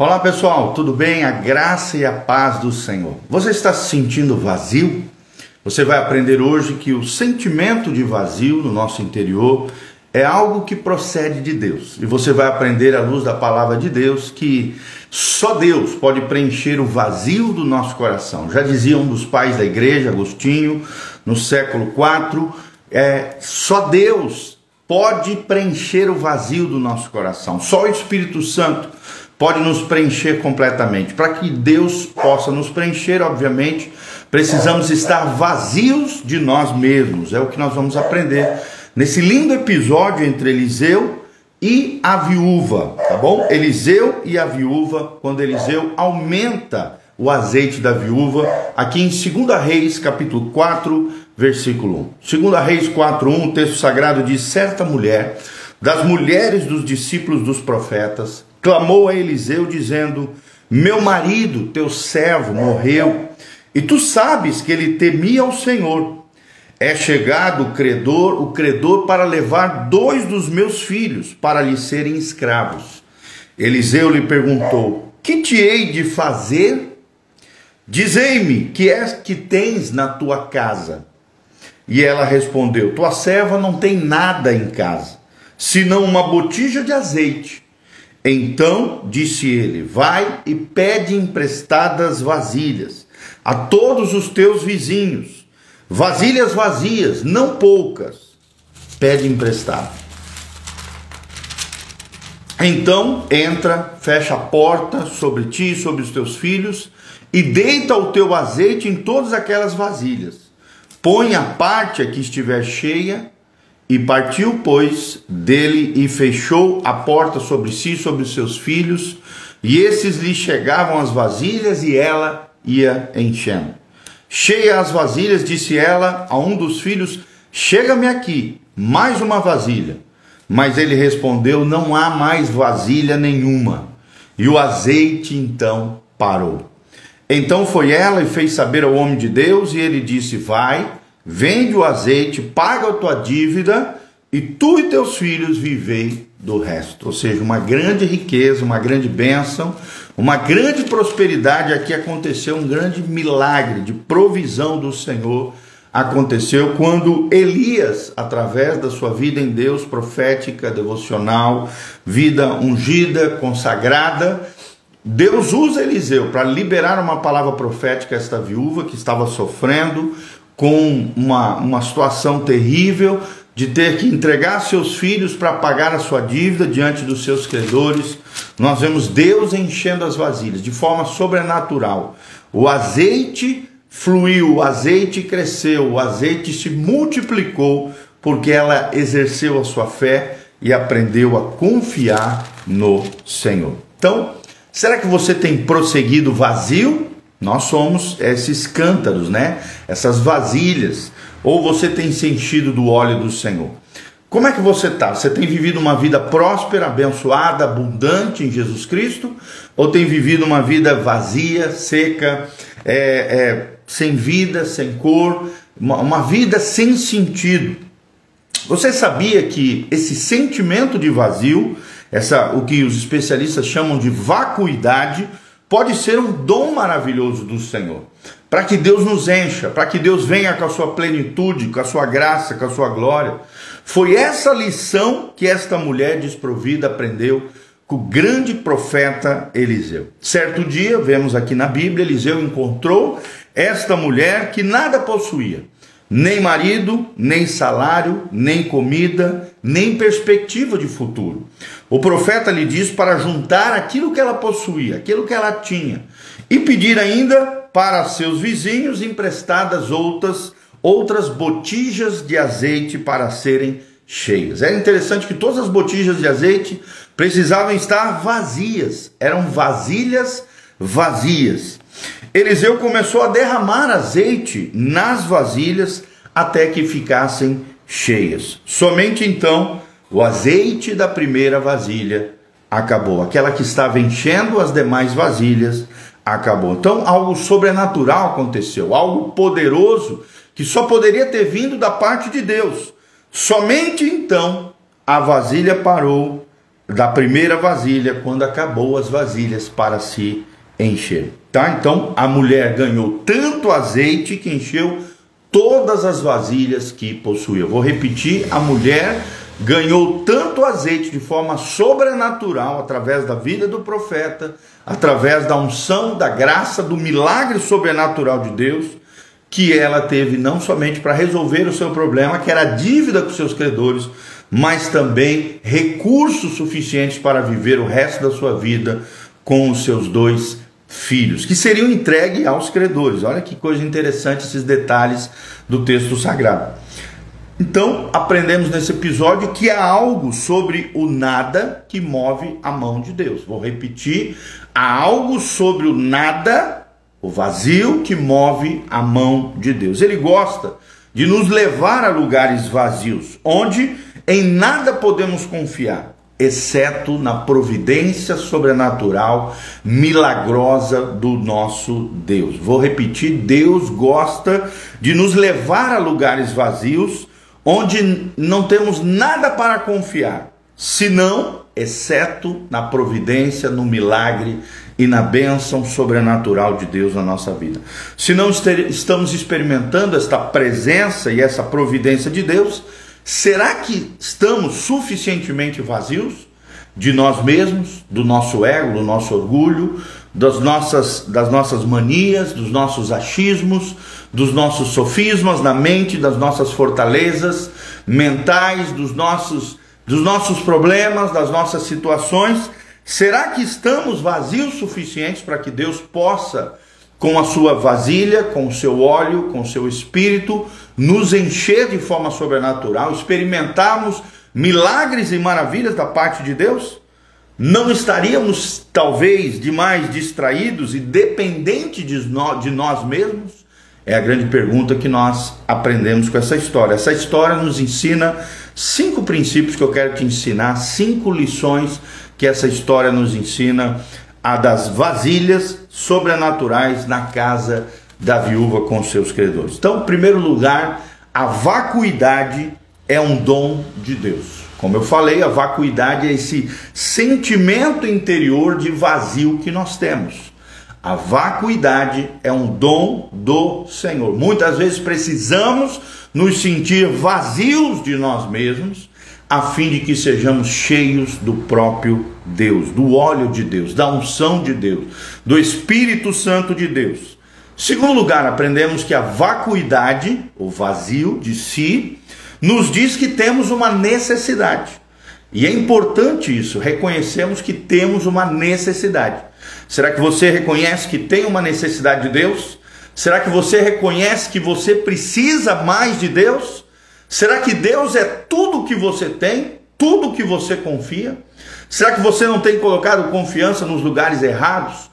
Olá pessoal, tudo bem? A graça e a paz do Senhor. Você está se sentindo vazio? Você vai aprender hoje que o sentimento de vazio no nosso interior é algo que procede de Deus. E você vai aprender à luz da palavra de Deus que só Deus pode preencher o vazio do nosso coração. Já dizia um dos pais da igreja, Agostinho, no século IV, é, só Deus pode preencher o vazio do nosso coração. Só o Espírito Santo pode nos preencher completamente. Para que Deus possa nos preencher, obviamente, precisamos estar vazios de nós mesmos. É o que nós vamos aprender nesse lindo episódio entre Eliseu e a viúva, tá bom? Eliseu e a viúva, quando Eliseu aumenta o azeite da viúva, aqui em 2 Reis, capítulo 4, versículo 1. 2 Reis 4, 1, o texto sagrado diz: Certa mulher, das mulheres dos discípulos dos profetas, clamou a Eliseu, dizendo: Meu marido, teu servo, morreu, e tu sabes que ele temia ao Senhor. É chegado o credor, o credor para levar dois dos meus filhos para lhe serem escravos. Eliseu lhe perguntou: Que te hei de fazer? Dizei-me que és que tens na tua casa. E ela respondeu: Tua serva não tem nada em casa, senão uma botija de azeite. Então disse ele: Vai e pede emprestadas vasilhas a todos os teus vizinhos, vasilhas vazias, não poucas. Pede emprestado. Então entra, fecha a porta sobre ti e sobre os teus filhos e deita o teu azeite em todas aquelas vasilhas. Põe a parte a que estiver cheia e partiu, pois, dele e fechou a porta sobre si, sobre os seus filhos, e esses lhe chegavam as vasilhas e ela ia enchendo. Cheia as vasilhas, disse ela a um dos filhos: Chega-me aqui, mais uma vasilha. Mas ele respondeu: Não há mais vasilha nenhuma. E o azeite então parou. Então foi ela e fez saber ao homem de Deus, e ele disse: Vai vende o azeite, paga a tua dívida e tu e teus filhos vivei do resto. Ou seja, uma grande riqueza, uma grande bênção, uma grande prosperidade. Aqui aconteceu um grande milagre de provisão do Senhor. Aconteceu quando Elias, através da sua vida em Deus, profética, devocional, vida ungida, consagrada, Deus usa Eliseu para liberar uma palavra profética a esta viúva que estava sofrendo, com uma, uma situação terrível de ter que entregar seus filhos para pagar a sua dívida diante dos seus credores. Nós vemos Deus enchendo as vasilhas de forma sobrenatural. O azeite fluiu, o azeite cresceu, o azeite se multiplicou porque ela exerceu a sua fé e aprendeu a confiar no Senhor. Então, será que você tem prosseguido vazio nós somos esses cântaros, né? Essas vasilhas. Ou você tem se enchido do óleo do Senhor. Como é que você está? Você tem vivido uma vida próspera, abençoada, abundante em Jesus Cristo? Ou tem vivido uma vida vazia, seca, é, é, sem vida, sem cor, uma, uma vida sem sentido? Você sabia que esse sentimento de vazio, essa, o que os especialistas chamam de vacuidade, pode ser um dom maravilhoso do Senhor, para que Deus nos encha, para que Deus venha com a sua plenitude, com a sua graça, com a sua glória. Foi essa lição que esta mulher desprovida aprendeu com o grande profeta Eliseu. Certo dia, vemos aqui na Bíblia, Eliseu encontrou esta mulher que nada possuía nem marido, nem salário, nem comida, nem perspectiva de futuro. O profeta lhe diz para juntar aquilo que ela possuía, aquilo que ela tinha, e pedir ainda para seus vizinhos emprestadas outras outras botijas de azeite para serem cheias. É interessante que todas as botijas de azeite precisavam estar vazias, eram vasilhas vazias. Eliseu começou a derramar azeite nas vasilhas até que ficassem cheias. Somente então o azeite da primeira vasilha acabou. Aquela que estava enchendo as demais vasilhas acabou. Então algo sobrenatural aconteceu, algo poderoso que só poderia ter vindo da parte de Deus. Somente então a vasilha parou da primeira vasilha quando acabou as vasilhas para se encher. Tá? Então a mulher ganhou tanto azeite que encheu todas as vasilhas que possuía. Vou repetir: a mulher ganhou tanto azeite de forma sobrenatural através da vida do profeta, através da unção, da graça, do milagre sobrenatural de Deus, que ela teve não somente para resolver o seu problema, que era a dívida com seus credores, mas também recursos suficientes para viver o resto da sua vida com os seus dois filhos, que seriam entregues aos credores. Olha que coisa interessante esses detalhes do texto sagrado. Então, aprendemos nesse episódio que há algo sobre o nada que move a mão de Deus. Vou repetir: há algo sobre o nada, o vazio, que move a mão de Deus. Ele gosta de nos levar a lugares vazios, onde em nada podemos confiar exceto na providência sobrenatural, milagrosa do nosso Deus. Vou repetir: Deus gosta de nos levar a lugares vazios onde não temos nada para confiar, senão, exceto na providência, no milagre e na bênção sobrenatural de Deus na nossa vida. Se não estamos experimentando esta presença e essa providência de Deus, Será que estamos suficientemente vazios de nós mesmos, do nosso ego, do nosso orgulho, das nossas, das nossas manias, dos nossos achismos, dos nossos sofismas na mente, das nossas fortalezas mentais, dos nossos, dos nossos problemas, das nossas situações? Será que estamos vazios suficientes para que Deus possa com a sua vasilha, com o seu óleo, com o seu espírito, nos encher de forma sobrenatural, experimentarmos milagres e maravilhas da parte de Deus? Não estaríamos talvez demais distraídos e dependentes de nós mesmos? É a grande pergunta que nós aprendemos com essa história. Essa história nos ensina cinco princípios que eu quero te ensinar, cinco lições que essa história nos ensina a das vasilhas sobrenaturais na casa da viúva com seus credores. Então, em primeiro lugar, a vacuidade é um dom de Deus. Como eu falei, a vacuidade é esse sentimento interior de vazio que nós temos. A vacuidade é um dom do Senhor. Muitas vezes precisamos nos sentir vazios de nós mesmos a fim de que sejamos cheios do próprio Deus, do óleo de Deus, da unção de Deus, do Espírito Santo de Deus. Segundo lugar, aprendemos que a vacuidade, o vazio de si, nos diz que temos uma necessidade. E é importante isso, reconhecemos que temos uma necessidade. Será que você reconhece que tem uma necessidade de Deus? Será que você reconhece que você precisa mais de Deus? Será que Deus é tudo que você tem? Tudo que você confia? Será que você não tem colocado confiança nos lugares errados?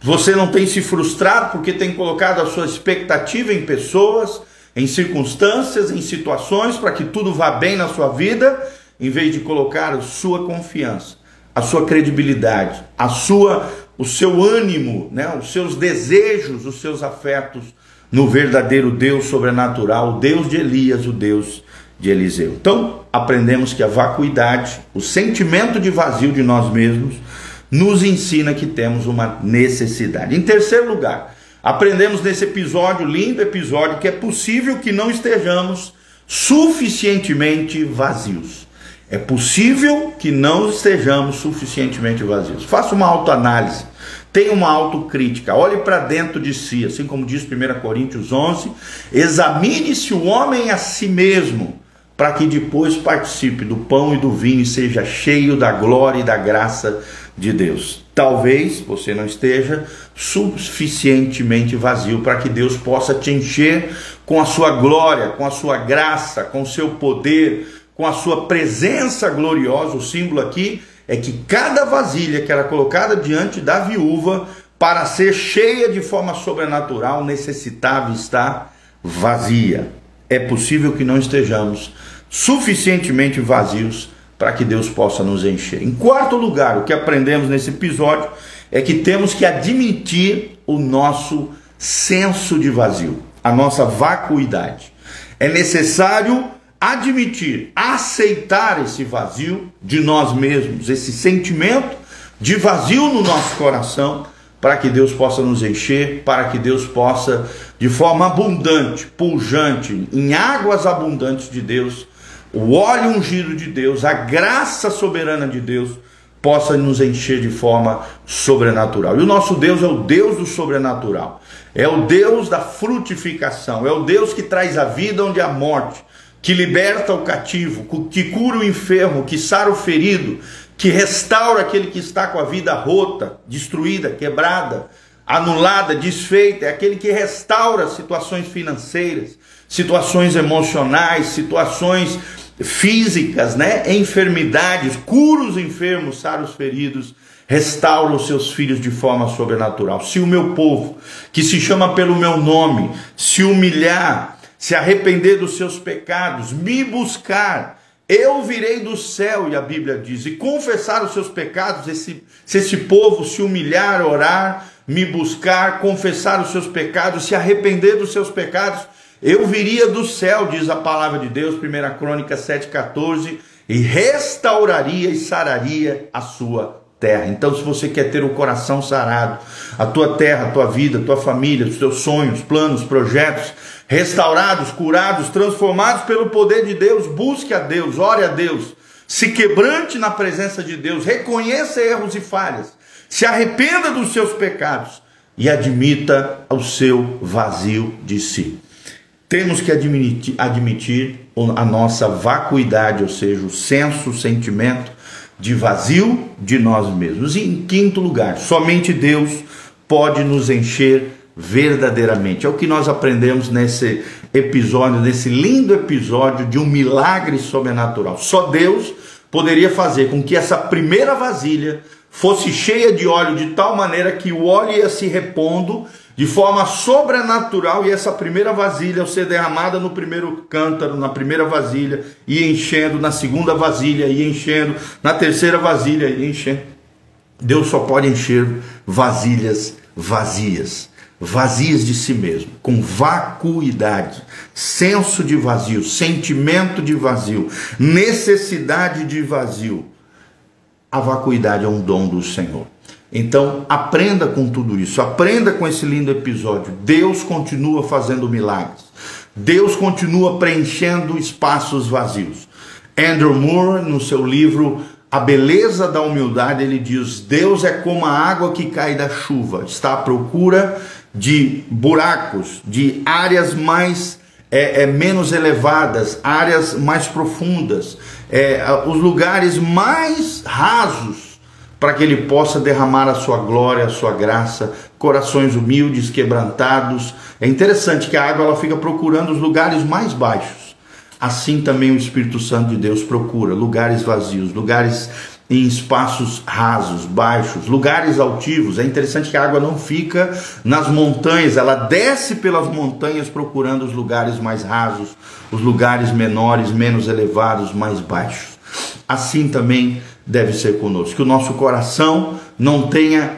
Você não tem se frustrado porque tem colocado a sua expectativa em pessoas, em circunstâncias, em situações para que tudo vá bem na sua vida, em vez de colocar a sua confiança, a sua credibilidade, a sua o seu ânimo, né, os seus desejos, os seus afetos no verdadeiro Deus sobrenatural, o Deus de Elias, o Deus de Eliseu. Então, aprendemos que a vacuidade, o sentimento de vazio de nós mesmos, nos ensina que temos uma necessidade. Em terceiro lugar, aprendemos nesse episódio, lindo episódio, que é possível que não estejamos suficientemente vazios. É possível que não estejamos suficientemente vazios. Faça uma autoanálise Tenha uma autocrítica, olhe para dentro de si, assim como diz 1 Coríntios 11: examine-se o homem a si mesmo, para que depois participe do pão e do vinho e seja cheio da glória e da graça de Deus. Talvez você não esteja suficientemente vazio para que Deus possa te encher com a sua glória, com a sua graça, com o seu poder, com a sua presença gloriosa. O símbolo aqui é que cada vasilha que era colocada diante da viúva para ser cheia de forma sobrenatural necessitava estar vazia. É possível que não estejamos suficientemente vazios para que Deus possa nos encher. Em quarto lugar, o que aprendemos nesse episódio é que temos que admitir o nosso senso de vazio, a nossa vacuidade. É necessário admitir, aceitar esse vazio de nós mesmos, esse sentimento de vazio no nosso coração, para que Deus possa nos encher, para que Deus possa, de forma abundante, pujante, em águas abundantes de Deus, o óleo ungido de Deus, a graça soberana de Deus, possa nos encher de forma sobrenatural. E o nosso Deus é o Deus do sobrenatural, é o Deus da frutificação, é o Deus que traz a vida onde há morte, que liberta o cativo, que cura o enfermo, que sara o ferido, que restaura aquele que está com a vida rota, destruída, quebrada, anulada, desfeita, é aquele que restaura situações financeiras, situações emocionais, situações físicas, né? Enfermidades, cura os enfermos, sara os feridos, restaura os seus filhos de forma sobrenatural. Se o meu povo, que se chama pelo meu nome, se humilhar, se arrepender dos seus pecados, me buscar, eu virei do céu, e a Bíblia diz, e confessar os seus pecados, esse, se esse povo se humilhar, orar, me buscar, confessar os seus pecados, se arrepender dos seus pecados, eu viria do céu, diz a palavra de Deus, 1 Crônica 7,14, e restauraria e sararia a sua terra. Então, se você quer ter o coração sarado, a tua terra, a tua vida, a tua família, os teus sonhos, planos, projetos, restaurados, curados, transformados pelo poder de Deus, busque a Deus, ore a Deus, se quebrante na presença de Deus, reconheça erros e falhas, se arrependa dos seus pecados e admita o seu vazio de si. Temos que admitir, admitir a nossa vacuidade, ou seja, o senso, o sentimento de vazio de nós mesmos. E em quinto lugar, somente Deus pode nos encher verdadeiramente. É o que nós aprendemos nesse episódio, nesse lindo episódio de um milagre sobrenatural. Só Deus poderia fazer com que essa primeira vasilha fosse cheia de óleo de tal maneira que o óleo ia se repondo de forma sobrenatural e essa primeira vasilha ao ser derramada no primeiro cântaro, na primeira vasilha, ia enchendo, na segunda vasilha ia enchendo, na terceira vasilha ia enchendo. Deus só pode encher vasilhas vazias vazias de si mesmo, com vacuidade, senso de vazio, sentimento de vazio, necessidade de vazio. A vacuidade é um dom do Senhor. Então, aprenda com tudo isso, aprenda com esse lindo episódio. Deus continua fazendo milagres. Deus continua preenchendo espaços vazios. Andrew Moore, no seu livro A Beleza da Humildade, ele diz: Deus é como a água que cai da chuva, está à procura de buracos, de áreas mais é, é, menos elevadas, áreas mais profundas, é, os lugares mais rasos, para que ele possa derramar a sua glória, a sua graça, corações humildes, quebrantados. É interessante que a água ela fica procurando os lugares mais baixos. Assim também o Espírito Santo de Deus procura lugares vazios, lugares em espaços rasos, baixos, lugares altivos. É interessante que a água não fica nas montanhas, ela desce pelas montanhas procurando os lugares mais rasos, os lugares menores, menos elevados, mais baixos. Assim também deve ser conosco. Que o nosso coração não tenha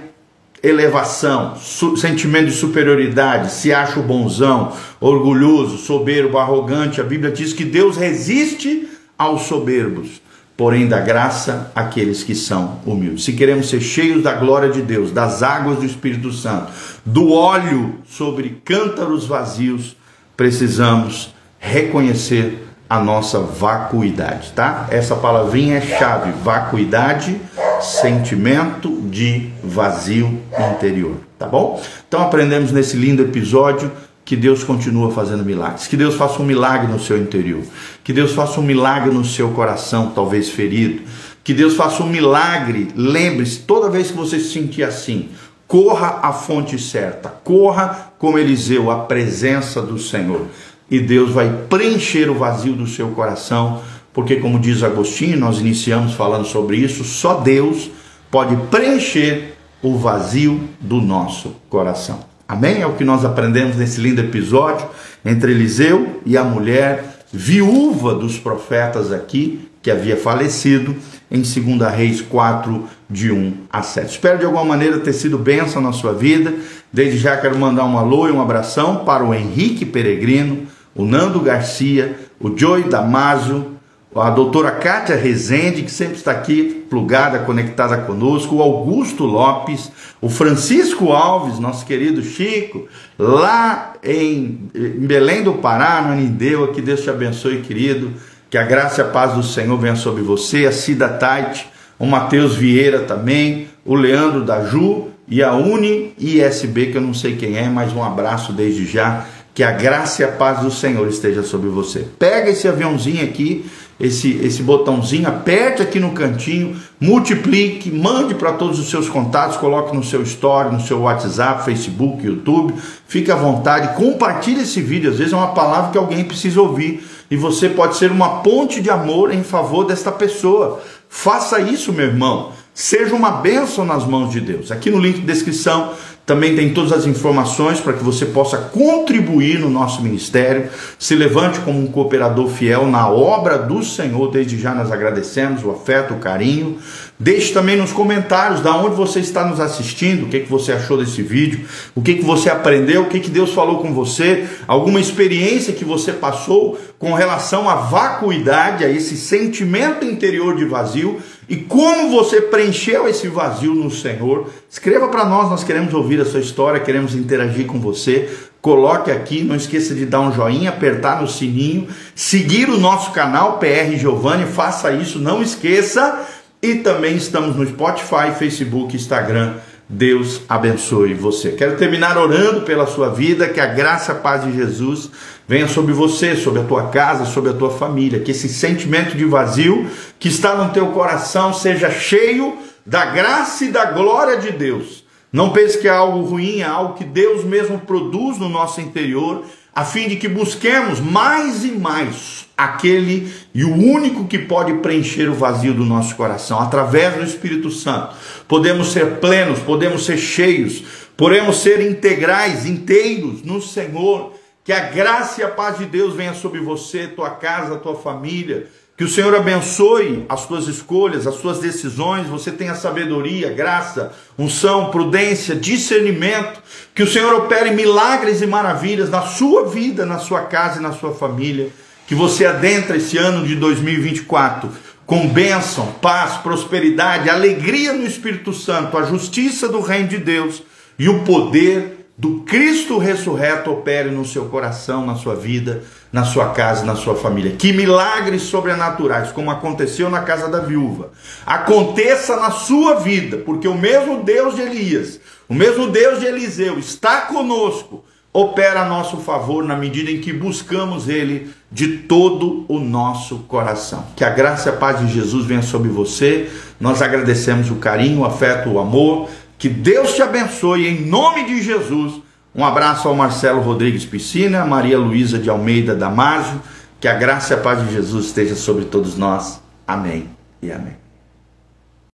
elevação, sentimento de superioridade, se acha bonzão, orgulhoso, soberbo, arrogante. A Bíblia diz que Deus resiste aos soberbos porém da graça àqueles que são humildes. Se queremos ser cheios da glória de Deus, das águas do Espírito Santo, do óleo sobre cântaros vazios, precisamos reconhecer a nossa vacuidade, tá? Essa palavrinha é chave, vacuidade, sentimento de vazio interior, tá bom? Então aprendemos nesse lindo episódio que Deus continua fazendo milagres, que Deus faça um milagre no seu interior, que Deus faça um milagre no seu coração, talvez ferido, que Deus faça um milagre. Lembre-se, toda vez que você se sentir assim, corra à fonte certa, corra como Eliseu, a presença do Senhor, e Deus vai preencher o vazio do seu coração, porque, como diz Agostinho, nós iniciamos falando sobre isso, só Deus pode preencher o vazio do nosso coração. Amém? É o que nós aprendemos nesse lindo episódio entre Eliseu e a mulher viúva dos profetas aqui, que havia falecido, em 2 Reis 4, de 1 a 7. Espero de alguma maneira ter sido bênção na sua vida. Desde já quero mandar um alô e um abração para o Henrique Peregrino, o Nando Garcia, o Joey Damasio, a doutora Kátia Rezende, que sempre está aqui plugada, conectada conosco, o Augusto Lopes, o Francisco Alves, nosso querido Chico, lá em, Belém do Pará, no Anindeua, que Deus te abençoe, querido, que a graça e a paz do Senhor venha sobre você, a Cida Tait, o Matheus Vieira também, o Leandro da Ju e a Uni ISB, que eu não sei quem é, mas um abraço desde já. Que a graça e a paz do Senhor esteja sobre você. Pega esse aviãozinho aqui esse, esse botãozinho, aperte aqui no cantinho, multiplique, mande para todos os seus contatos, coloque no seu story, no seu WhatsApp, Facebook, YouTube, fique à vontade, compartilhe esse vídeo, às vezes é uma palavra que alguém precisa ouvir e você pode ser uma ponte de amor em favor desta pessoa. Faça isso, meu irmão. Seja uma bênção nas mãos de Deus. Aqui no link de descrição também tem todas as informações para que você possa contribuir no nosso ministério. Se levante como um cooperador fiel na obra do Senhor. Desde já nós agradecemos o afeto, o carinho. Deixe também nos comentários da onde você está nos assistindo, o que, que você achou desse vídeo, o que, que você aprendeu, o que, que Deus falou com você, alguma experiência que você passou com relação à vacuidade, a esse sentimento interior de vazio e como você preencheu esse vazio no Senhor. Escreva para nós, nós queremos ouvir a sua história, queremos interagir com você. Coloque aqui, não esqueça de dar um joinha, apertar no sininho, seguir o nosso canal PR Giovanni, faça isso, não esqueça. E também estamos no Spotify, Facebook, Instagram. Deus abençoe você. Quero terminar orando pela sua vida, que a graça a paz de Jesus venha sobre você, sobre a tua casa, sobre a tua família, que esse sentimento de vazio que está no teu coração seja cheio da graça e da glória de Deus. Não pense que é algo ruim, é algo que Deus mesmo produz no nosso interior, a fim de que busquemos mais e mais aquele e o único que pode preencher o vazio do nosso coração, através do Espírito Santo. Podemos ser plenos, podemos ser cheios, podemos ser integrais, inteiros no Senhor. Que a graça e a paz de Deus venha sobre você, tua casa, tua família. Que o Senhor abençoe as tuas escolhas, as tuas decisões. Você tenha sabedoria, graça, unção, prudência, discernimento. Que o Senhor opere milagres e maravilhas na sua vida, na sua casa e na sua família que você adentra esse ano de 2024 com bênção, paz, prosperidade, alegria no Espírito Santo, a justiça do Reino de Deus e o poder do Cristo ressurreto opere no seu coração, na sua vida, na sua casa, na sua família. Que milagres sobrenaturais, como aconteceu na casa da viúva, aconteça na sua vida, porque o mesmo Deus de Elias, o mesmo Deus de Eliseu está conosco opera a nosso favor na medida em que buscamos Ele de todo o nosso coração. Que a graça e a paz de Jesus venha sobre você. Nós agradecemos o carinho, o afeto, o amor. Que Deus te abençoe em nome de Jesus. Um abraço ao Marcelo Rodrigues Piscina, Maria Luísa de Almeida Damasio. Que a graça e a paz de Jesus esteja sobre todos nós. Amém e amém.